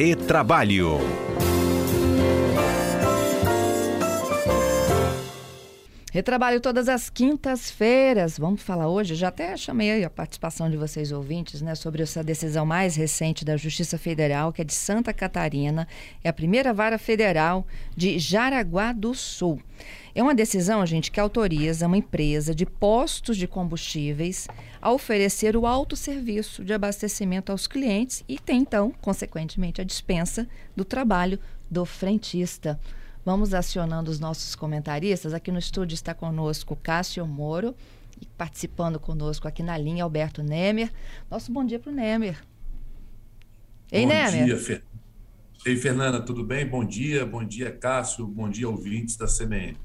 Retrabalho. Retrabalho todas as quintas-feiras. Vamos falar hoje, já até chamei a participação de vocês ouvintes, né, sobre essa decisão mais recente da Justiça Federal, que é de Santa Catarina, é a primeira vara federal de Jaraguá do Sul. É uma decisão, gente, que autoriza uma empresa de postos de combustíveis a oferecer o autosserviço de abastecimento aos clientes e tem, então, consequentemente, a dispensa do trabalho do frentista. Vamos acionando os nossos comentaristas. Aqui no estúdio está conosco Cássio Moro e participando conosco aqui na linha Alberto Nemer. Nosso bom dia para o Nemer. Ei, bom Nemer. Dia, Fer... Ei, Fernanda, tudo bem? Bom dia, bom dia, Cássio, bom dia, ouvintes da CBN.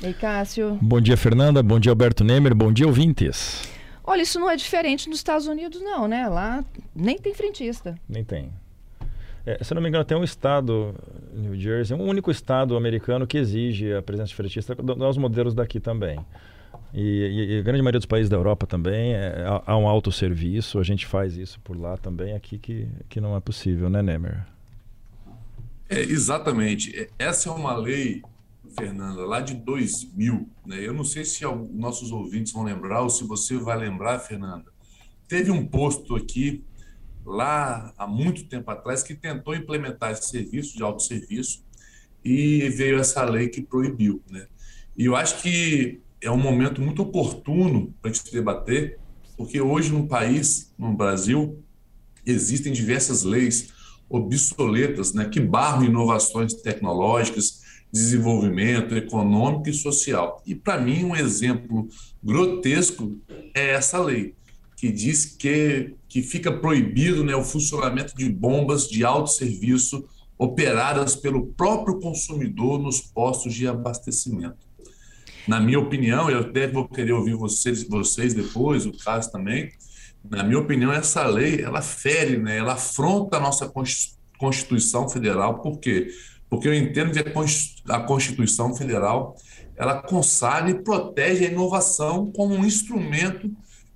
Ei, Cássio. Bom dia, Fernanda, bom dia, Alberto Nemer, bom dia, ouvintes. Olha, isso não é diferente nos Estados Unidos, não, né? Lá nem tem frentista. Nem tem. É, se não me engano, tem um estado, New Jersey, um único estado americano que exige a presença de fretista, nós modelos daqui também. E, e, e, a grande maioria dos países da Europa também é, há, há um autosserviço, a gente faz isso por lá também, aqui que, que não é possível, né, Nemer? É, exatamente. É, essa é uma lei, Fernanda, lá de 2000. Né? Eu não sei se nossos ouvintes vão lembrar ou se você vai lembrar, Fernanda. Teve um posto aqui lá há muito tempo atrás que tentou implementar esse serviço de autosserviço e veio essa lei que proibiu. Né? E eu acho que é um momento muito oportuno para a gente debater, porque hoje no país, no Brasil, existem diversas leis obsoletas né, que barram inovações tecnológicas, desenvolvimento econômico e social. E para mim, um exemplo grotesco é essa lei que diz que, que fica proibido né, o funcionamento de bombas de autosserviço operadas pelo próprio consumidor nos postos de abastecimento. Na minha opinião, eu até vou querer ouvir vocês, vocês depois, o caso também. Na minha opinião, essa lei ela fere, né, ela afronta a nossa Constituição Federal. Por quê? Porque eu entendo que a Constituição Federal ela consagra e protege a inovação como um instrumento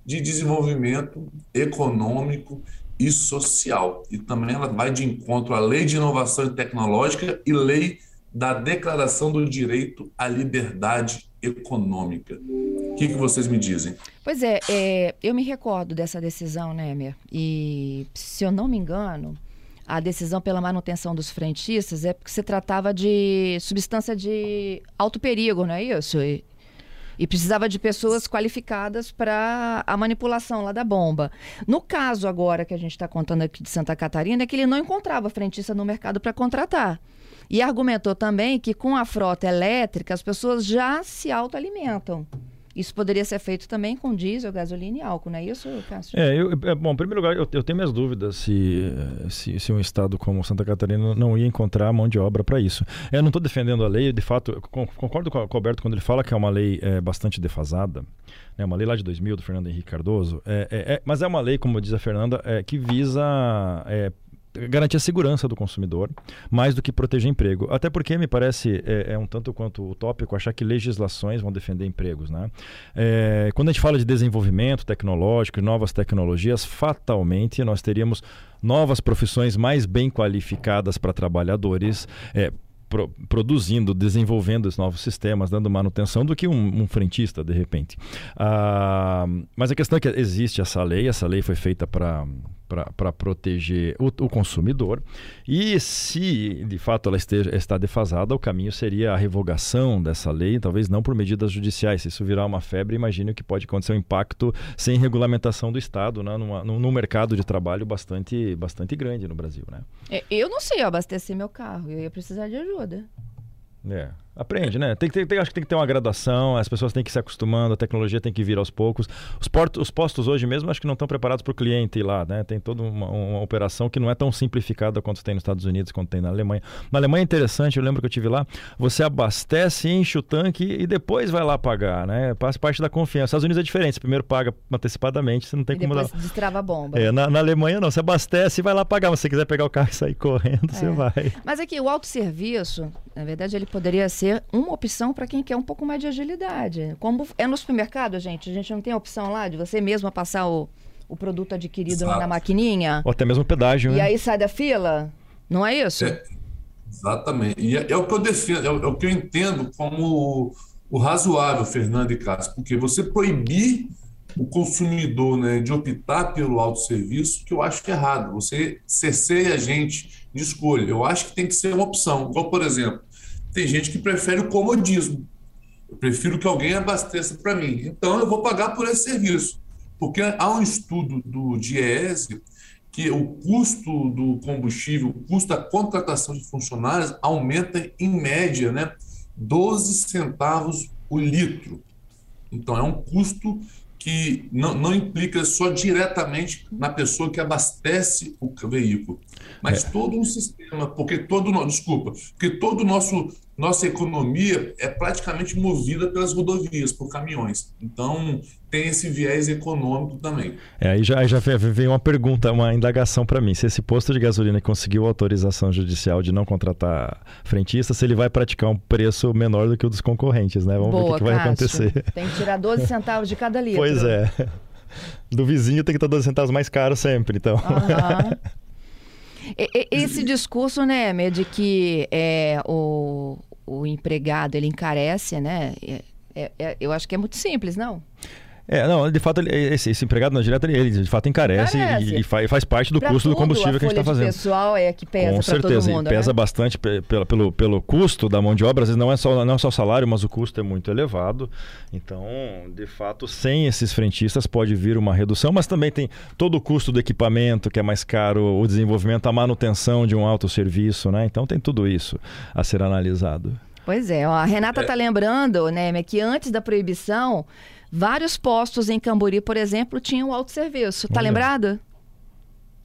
de desenvolvimento econômico e social. E também ela vai de encontro à Lei de Inovação Tecnológica e Lei da Declaração do Direito à Liberdade Econômica. O que, que vocês me dizem? Pois é, é, eu me recordo dessa decisão, né, Emer? E, se eu não me engano, a decisão pela manutenção dos frentistas é porque se tratava de substância de alto perigo, não é isso? E, e precisava de pessoas qualificadas para a manipulação lá da bomba. No caso agora que a gente está contando aqui de Santa Catarina, é que ele não encontrava frentista no mercado para contratar. E argumentou também que com a frota elétrica as pessoas já se autoalimentam. Isso poderia ser feito também com diesel, gasolina e álcool, não é isso, Cássio? É, eu, é, bom, em primeiro lugar, eu, eu, tenho minhas dúvidas se, se, se, um estado como Santa Catarina não ia encontrar mão de obra para isso. Eu não estou defendendo a lei, de fato, concordo com o Alberto quando ele fala que é uma lei é, bastante defasada, é uma lei lá de 2000 do Fernando Henrique Cardoso, é, é, é, mas é uma lei, como diz a Fernanda, é, que visa é, garantir a segurança do consumidor, mais do que proteger emprego. Até porque me parece é, é um tanto quanto utópico achar que legislações vão defender empregos. Né? É, quando a gente fala de desenvolvimento tecnológico e novas tecnologias, fatalmente nós teríamos novas profissões mais bem qualificadas para trabalhadores, é, pro, produzindo, desenvolvendo os novos sistemas, dando manutenção, do que um, um frentista, de repente. Ah, mas a questão é que existe essa lei, essa lei foi feita para para proteger o, o, consumidor. E se de fato ela esteja, está defasada, o caminho seria a revogação dessa lei, talvez não por medidas judiciais. Se isso virar uma febre, imagine que pode acontecer um impacto sem regulamentação do Estado, né, numa, num, mercado de trabalho bastante, bastante grande no Brasil. Né? É, eu não sei abastecer meu carro, eu ia precisar de ajuda. É. Aprende, né? Tem, tem, tem, acho que tem que ter uma graduação, as pessoas têm que se acostumando, a tecnologia tem que vir aos poucos. Os, portos, os postos hoje mesmo acho que não estão preparados para o cliente ir lá, né? Tem toda uma, uma, operação que não é tão simplificada quanto tem nos Estados Unidos, quanto tem na Alemanha. Na Alemanha é interessante, eu lembro que eu tive lá, você abastece, enche o tanque e depois vai lá pagar, né? Passa parte da confiança. Nos Estados Unidos é diferente, você primeiro paga antecipadamente, você não tem e como depois dar... destrava a bomba. É, na, na, Alemanha não, você abastece e vai lá pagar. Mas se você quiser pegar o carro e sair correndo, é. você vai. Mas aqui, o autosserviço, na verdade, ele poderia ser uma opção para quem quer um pouco mais de agilidade. Como é no supermercado, gente, a gente não tem a opção lá de você mesmo passar o, o produto adquirido Exato. na maquininha. Ou até mesmo pedágio, E né? aí sai da fila? Não é isso? É, exatamente. E é, é, o que eu defendo, é o, é o que eu entendo como o, o razoável, Fernando e Cássio, porque você proibir o consumidor né, de optar pelo autosserviço, que eu acho que é errado. Você cerceia a gente de escolha. Eu acho que tem que ser uma opção. Igual, por exemplo, tem gente que prefere o comodismo. Eu prefiro que alguém abasteça para mim. Então, eu vou pagar por esse serviço. Porque há um estudo do DIEESE que o custo do combustível, o custo da contratação de funcionários aumenta em média né, 12 centavos o litro. Então, é um custo que não, não implica só diretamente na pessoa que abastece o veículo, mas é. todo um sistema, porque todo desculpa, porque todo nosso nossa economia é praticamente movida pelas rodovias, por caminhões. Então, tem esse viés econômico também. É, aí já, aí já veio uma pergunta, uma indagação para mim. Se esse posto de gasolina conseguiu autorização judicial de não contratar frentista, se ele vai praticar um preço menor do que o dos concorrentes, né? Vamos Boa, ver o que, que vai acontecer. Tem que tirar 12 centavos de cada litro. Pois é. Do vizinho tem que estar 12 centavos mais caro sempre, então. Uhum. Esse discurso, né, Emer, de que é, o, o empregado ele encarece, né? É, é, é eu acho que é muito simples, não? É, não, de fato, esse, esse empregado não direto, ele de fato encarece, encarece. E, e, faz, faz parte do pra custo tudo, do combustível que a gente está fazendo. O pessoal é que pesa Com certeza, mundo, e pesa né? bastante pelo, pelo, pelo custo da mão de obra, às vezes não é, só, não é só o salário, mas o custo é muito elevado. Então, de fato, sem esses frentistas pode vir uma redução, mas também tem todo o custo do equipamento, que é mais caro, o desenvolvimento, a manutenção de um autosserviço, né? Então tem tudo isso a ser analisado. Pois é, a Renata está é. lembrando, né, que antes da proibição Vários postos em Cambori, por exemplo, tinham autosserviço. Tá lembrado?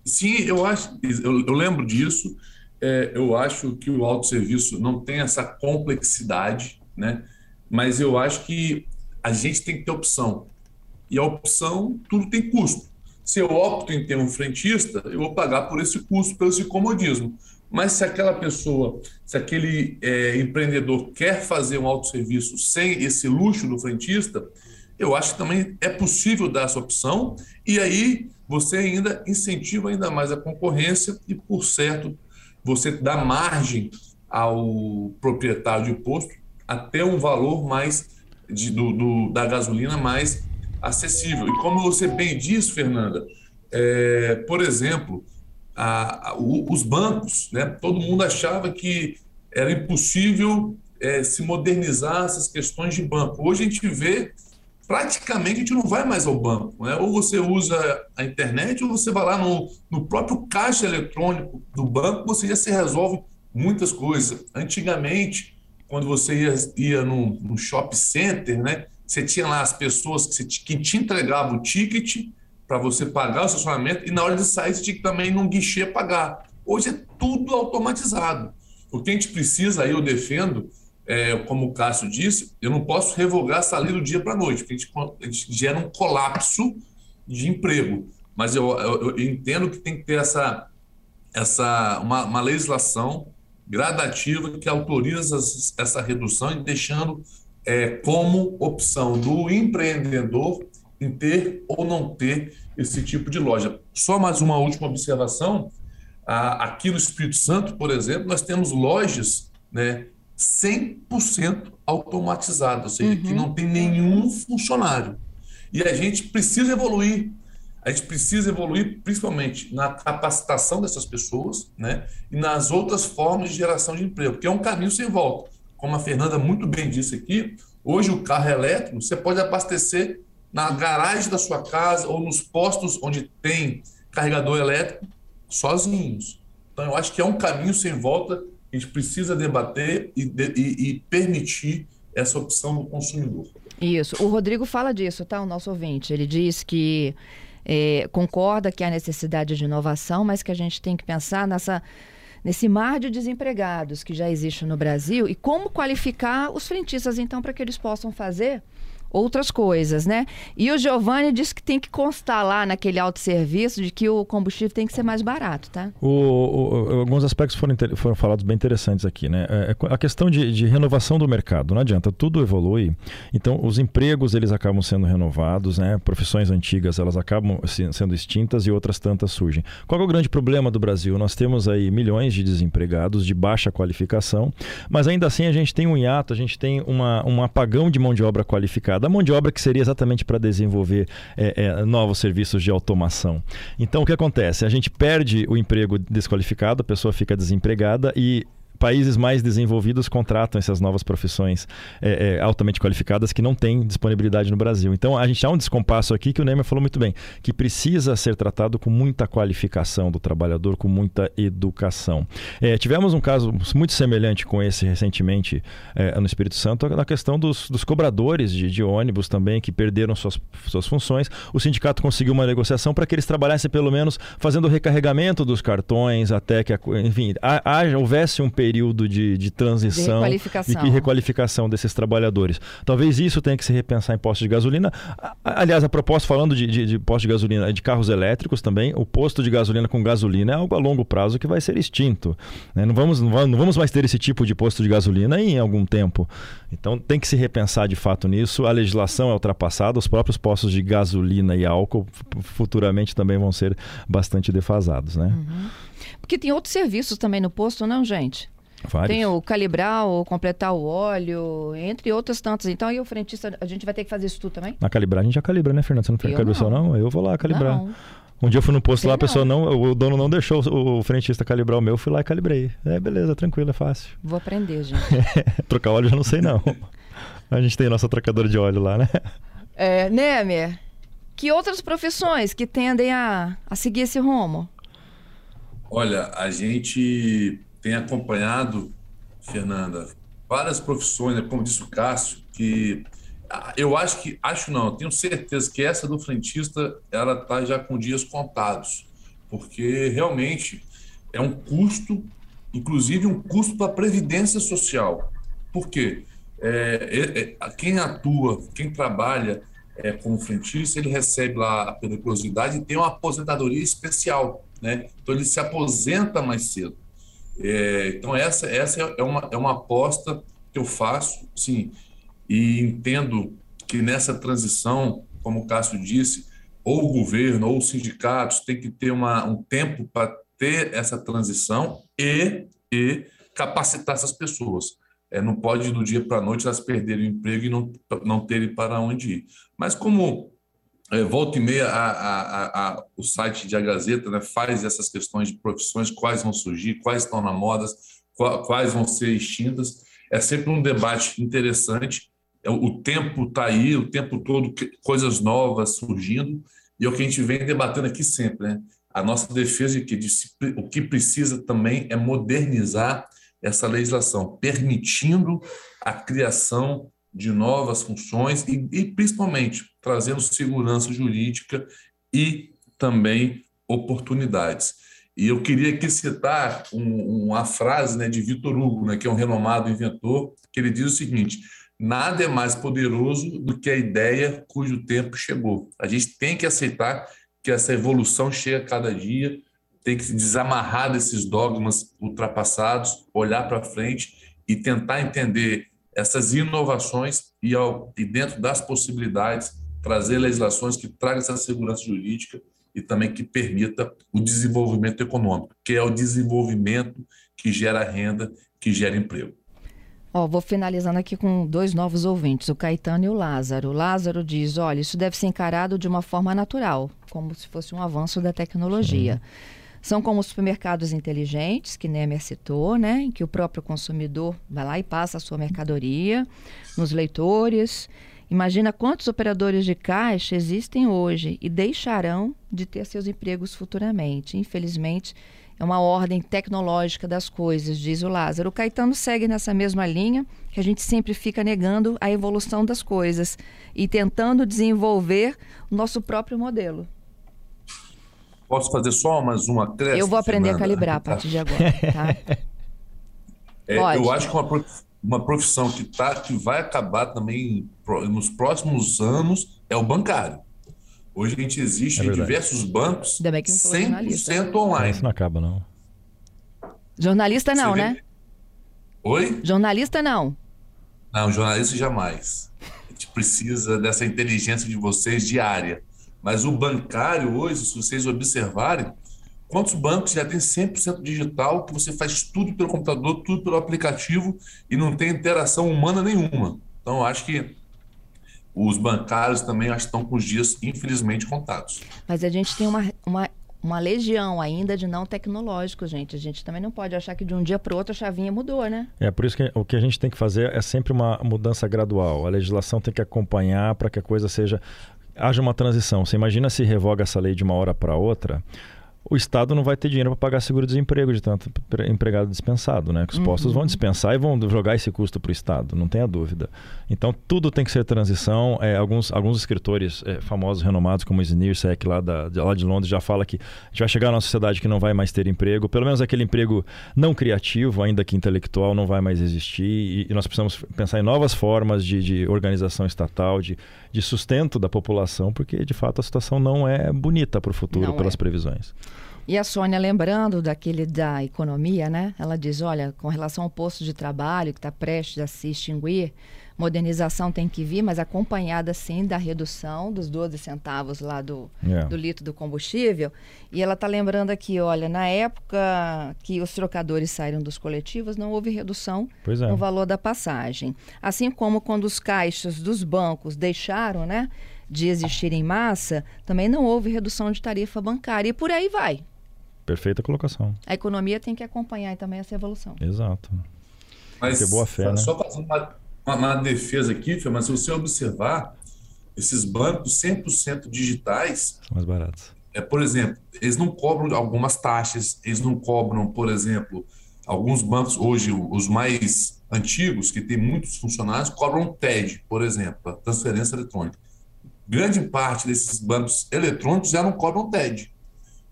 Sim, eu acho, eu, eu lembro disso. É, eu acho que o autosserviço não tem essa complexidade, né? Mas eu acho que a gente tem que ter opção. E a opção, tudo tem custo. Se eu opto em ter um frentista, eu vou pagar por esse custo, pelo esse comodismo. Mas se aquela pessoa, se aquele é, empreendedor quer fazer um autosserviço sem esse luxo do frentista, eu acho que também é possível dar essa opção e aí você ainda incentiva ainda mais a concorrência e, por certo, você dá margem ao proprietário de posto até um valor mais de, do, do, da gasolina mais acessível. E como você bem disse, Fernanda, é, por exemplo, a, a, os bancos, né, todo mundo achava que era impossível é, se modernizar essas questões de banco. Hoje a gente vê praticamente a gente não vai mais ao banco. Né? Ou você usa a internet, ou você vai lá no, no próprio caixa eletrônico do banco, você já se resolve muitas coisas. Antigamente, quando você ia, ia no, no shopping center, né, você tinha lá as pessoas que, te, que te entregavam o ticket para você pagar o estacionamento e na hora de sair você tinha que também num guichê pagar. Hoje é tudo automatizado. O que a gente precisa, aí eu defendo, é, como o Cássio disse, eu não posso revogar lei do dia para a noite, porque a gente, a gente, gera um colapso de emprego. Mas eu, eu, eu, entendo que tem que ter essa, essa uma, uma legislação gradativa que autoriza essa redução e deixando é, como opção do empreendedor em ter ou não ter esse tipo de loja. Só mais uma última observação. Aqui no Espírito Santo, por exemplo, nós temos lojas né, 100% automatizado, ou seja, uhum. que não tem nenhum funcionário. E a gente precisa evoluir. A gente precisa evoluir principalmente na capacitação dessas pessoas né, e nas outras formas de geração de emprego, porque é um caminho sem volta. Como a Fernanda muito bem disse aqui, hoje o carro elétrico você pode abastecer na garagem da sua casa ou nos postos onde tem carregador elétrico sozinhos. Então, eu acho que é um caminho sem volta a gente precisa debater e, e, e permitir essa opção do consumidor. Isso. O Rodrigo fala disso, tá? O nosso ouvinte. Ele diz que é, concorda que há necessidade de inovação, mas que a gente tem que pensar nessa, nesse mar de desempregados que já existe no Brasil e como qualificar os frentistas, então, para que eles possam fazer outras coisas, né? E o Giovanni disse que tem que constar lá naquele autosserviço de que o combustível tem que ser mais barato, tá? O, o, alguns aspectos foram, foram falados bem interessantes aqui, né? É, é a questão de, de, renovação do mercado, não adianta, tudo evolui. Então, os empregos, eles acabam sendo renovados, né? Profissões antigas, elas acabam sendo extintas e outras tantas surgem. Qual é o grande problema do Brasil? Nós temos aí milhões de desempregados de baixa qualificação, mas ainda assim a gente tem um hiato, a gente tem uma, um apagão de mão de obra qualificada da mão de obra que seria exatamente para desenvolver é, é, novos serviços de automação. Então, o que acontece? A gente perde o emprego desqualificado, a pessoa fica desempregada e países mais desenvolvidos contratam essas novas profissões é, é, altamente qualificadas que não têm disponibilidade no Brasil. Então a gente há um descompasso aqui que o Neymar falou muito bem, que precisa ser tratado com muita qualificação do trabalhador, com muita educação. É, tivemos um caso muito semelhante com esse recentemente é, no Espírito Santo, na questão dos, dos cobradores de, de, ônibus também, que perderam suas, suas funções. O sindicato conseguiu uma negociação para que eles trabalhassem pelo menos fazendo o recarregamento dos cartões até que, enfim, haja, houvesse um período período de, de transição de requalificação. e requalificação desses trabalhadores. Talvez isso tenha que se repensar em postos de gasolina. Aliás, a proposta falando de, de, de postos de gasolina de carros elétricos também, o posto de gasolina com gasolina é algo a longo prazo que vai ser extinto. Né? Não, vamos, não vamos mais ter esse tipo de posto de gasolina em algum tempo. Então tem que se repensar de fato nisso. A legislação é ultrapassada, os próprios postos de gasolina e álcool futuramente também vão ser bastante defasados. Né? Uhum. Porque tem outros serviços também no posto, não, gente? Vários. Tem o calibrar, o completar o óleo, entre outras tantas. Então, aí o frentista, a gente vai ter que fazer isso tudo também? Na calibrar, a gente já calibra, né, Fernando? Você não fez calibração, não. não? Eu vou lá calibrar. Não. Um dia eu fui no posto lá, a pessoa não, o dono não deixou o frentista calibrar o meu, fui lá e calibrei. É, beleza, tranquilo, é fácil. Vou aprender, gente. Trocar óleo eu já não sei, não. a gente tem a nossa trocadora de óleo lá, né? É, Nemer, que outras profissões que tendem a, a seguir esse rumo? Olha, a gente tem acompanhado, Fernanda, várias profissões, né, como disse o Cássio, que eu acho que, acho não, tenho certeza que essa do frentista, ela está já com dias contados, porque realmente é um custo, inclusive um custo para a Previdência Social. Por quê? É, é, é, quem atua, quem trabalha é, como frentista, ele recebe lá a periculosidade e tem uma aposentadoria especial, né? Então ele se aposenta mais cedo. É, então, essa, essa é, uma, é uma aposta que eu faço, sim, e entendo que nessa transição, como o Cássio disse, ou o governo ou os sindicatos têm que ter uma, um tempo para ter essa transição e, e capacitar essas pessoas. É, não pode, do dia para a noite, elas perderem o emprego e não, não terem para onde ir. Mas como é, volta e meia a, a, a, o site de A Gazeta né, faz essas questões de profissões, quais vão surgir, quais estão na moda, quais vão ser extintas. É sempre um debate interessante. É, o tempo está aí, o tempo todo, coisas novas surgindo, e é o que a gente vem debatendo aqui sempre. Né? A nossa defesa de que o que precisa também é modernizar essa legislação, permitindo a criação de novas funções e, e principalmente trazendo segurança jurídica e também oportunidades. E eu queria aqui citar um, uma frase né, de Vitor Hugo, né, que é um renomado inventor, que ele diz o seguinte: nada é mais poderoso do que a ideia cujo tempo chegou. A gente tem que aceitar que essa evolução chega cada dia, tem que se desamarrar desses dogmas ultrapassados, olhar para frente e tentar entender essas inovações e, ao, e dentro das possibilidades trazer legislações que tragam essa segurança jurídica e também que permita o desenvolvimento econômico, que é o desenvolvimento que gera renda, que gera emprego. Ó, vou finalizando aqui com dois novos ouvintes, o Caetano e o Lázaro. O Lázaro diz: olha, isso deve ser encarado de uma forma natural, como se fosse um avanço da tecnologia. Sim. São como supermercados inteligentes, que Nemer citou, né? em que o próprio consumidor vai lá e passa a sua mercadoria nos leitores. Imagina quantos operadores de caixa existem hoje e deixarão de ter seus empregos futuramente. Infelizmente, é uma ordem tecnológica das coisas, diz o Lázaro. O Caetano segue nessa mesma linha, que a gente sempre fica negando a evolução das coisas e tentando desenvolver o nosso próprio modelo. Posso fazer só mais uma acréscimo? Eu vou aprender Fernanda? a calibrar a partir de agora, tá? É, eu acho que uma, uma profissão que, tá, que vai acabar também nos próximos anos é o bancário. Hoje a gente existe é em diversos bancos 100% online. Isso não acaba, não. Jornalista não, né? Oi? Jornalista não. Não, jornalista jamais. A gente precisa dessa inteligência de vocês diária. Mas o bancário hoje, se vocês observarem, quantos bancos já tem 100% digital, que você faz tudo pelo computador, tudo pelo aplicativo e não tem interação humana nenhuma. Então, acho que os bancários também estão com os dias, infelizmente, contados. Mas a gente tem uma, uma, uma legião ainda de não tecnológicos, gente. A gente também não pode achar que de um dia para o outro a chavinha mudou, né? É por isso que o que a gente tem que fazer é sempre uma mudança gradual. A legislação tem que acompanhar para que a coisa seja haja uma transição. Você imagina se revoga essa lei de uma hora para outra? O Estado não vai ter dinheiro para pagar seguro-desemprego de tanto empregado dispensado, né? Que os uhum. postos vão dispensar e vão jogar esse custo para o Estado, não tenha dúvida. Então, tudo tem que ser transição. É, alguns, alguns escritores é, famosos, renomados, como Snirsek, lá, da, de, lá de Londres, já fala que a gente vai chegar numa sociedade que não vai mais ter emprego, pelo menos aquele emprego não criativo, ainda que intelectual, não vai mais existir. E, e nós precisamos pensar em novas formas de, de organização estatal, de, de sustento da população, porque, de fato, a situação não é bonita para o futuro, não pelas é. previsões. E a Sônia, lembrando daquele da economia, né? Ela diz: olha, com relação ao posto de trabalho que está prestes a se extinguir, modernização tem que vir, mas acompanhada sim da redução dos 12 centavos lá do, yeah. do litro do combustível. E ela está lembrando aqui: olha, na época que os trocadores saíram dos coletivos, não houve redução é. no valor da passagem. Assim como quando os caixas dos bancos deixaram, né? De existir em massa, também não houve redução de tarifa bancária. E por aí vai. Perfeita colocação. A economia tem que acompanhar também essa evolução. Exato. Mas ter boa fé, só né? fazendo uma, uma, uma, defesa aqui, mas se você observar, esses bancos 100% digitais... São mais baratos. É, por exemplo, eles não cobram algumas taxas, eles não cobram, por exemplo, alguns bancos hoje, os mais antigos, que tem muitos funcionários, cobram TED, por exemplo, a transferência eletrônica. Grande parte desses bancos eletrônicos já não cobram TED.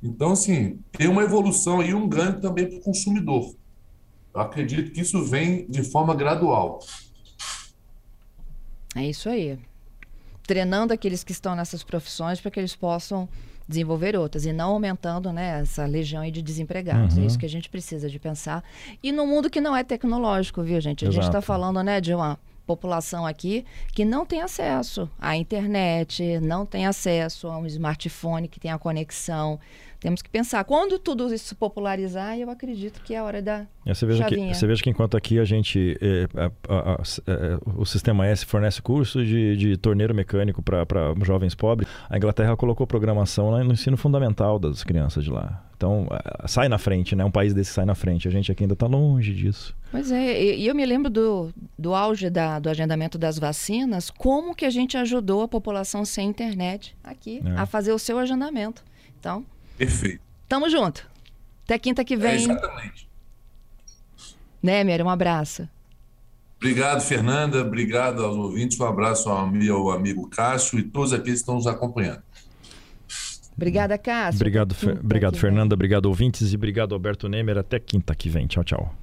Então, assim, tem uma evolução e um ganho também para o consumidor. Eu acredito que isso vem de forma gradual. É isso aí. Treinando aqueles que estão nessas profissões para que eles possam desenvolver outras e não aumentando né, essa legião de desempregados. É uhum. É isso que a gente precisa de pensar. E no mundo que não é tecnológico, viu, gente? A tá Exato. gente está falando né, de uma população aqui que não tem acesso à internet, não tem acesso a um smartphone que tenha conexão. Temos que pensar, quando tudo isso popularizar, eu acredito que é a hora da é, você veja chavinha. Que, você veja que enquanto aqui a gente, é, a, a, a, é, o Sistema S fornece cursos de, de torneiro mecânico para jovens pobres, a Inglaterra colocou programação no ensino fundamental das crianças de lá. Então, sai na frente, né? Um país desse sai na frente. A gente aqui ainda está longe disso. Pois é, e eu me lembro do, do auge da, do agendamento das vacinas, como que a gente ajudou a população sem internet aqui é. a fazer o seu agendamento. Então, Perfeito. Tamo junto. Até quinta que vem. É exatamente. Nemer, um abraço. Obrigado, Fernanda. Obrigado aos ouvintes. Um abraço ao meu amigo Cássio e todos aqueles que estão nos acompanhando. Obrigada, Cássio. Obrigado, obrigado Fernanda. Obrigado, ouvintes. E obrigado, Alberto Nemer. Até quinta que vem. Tchau, tchau.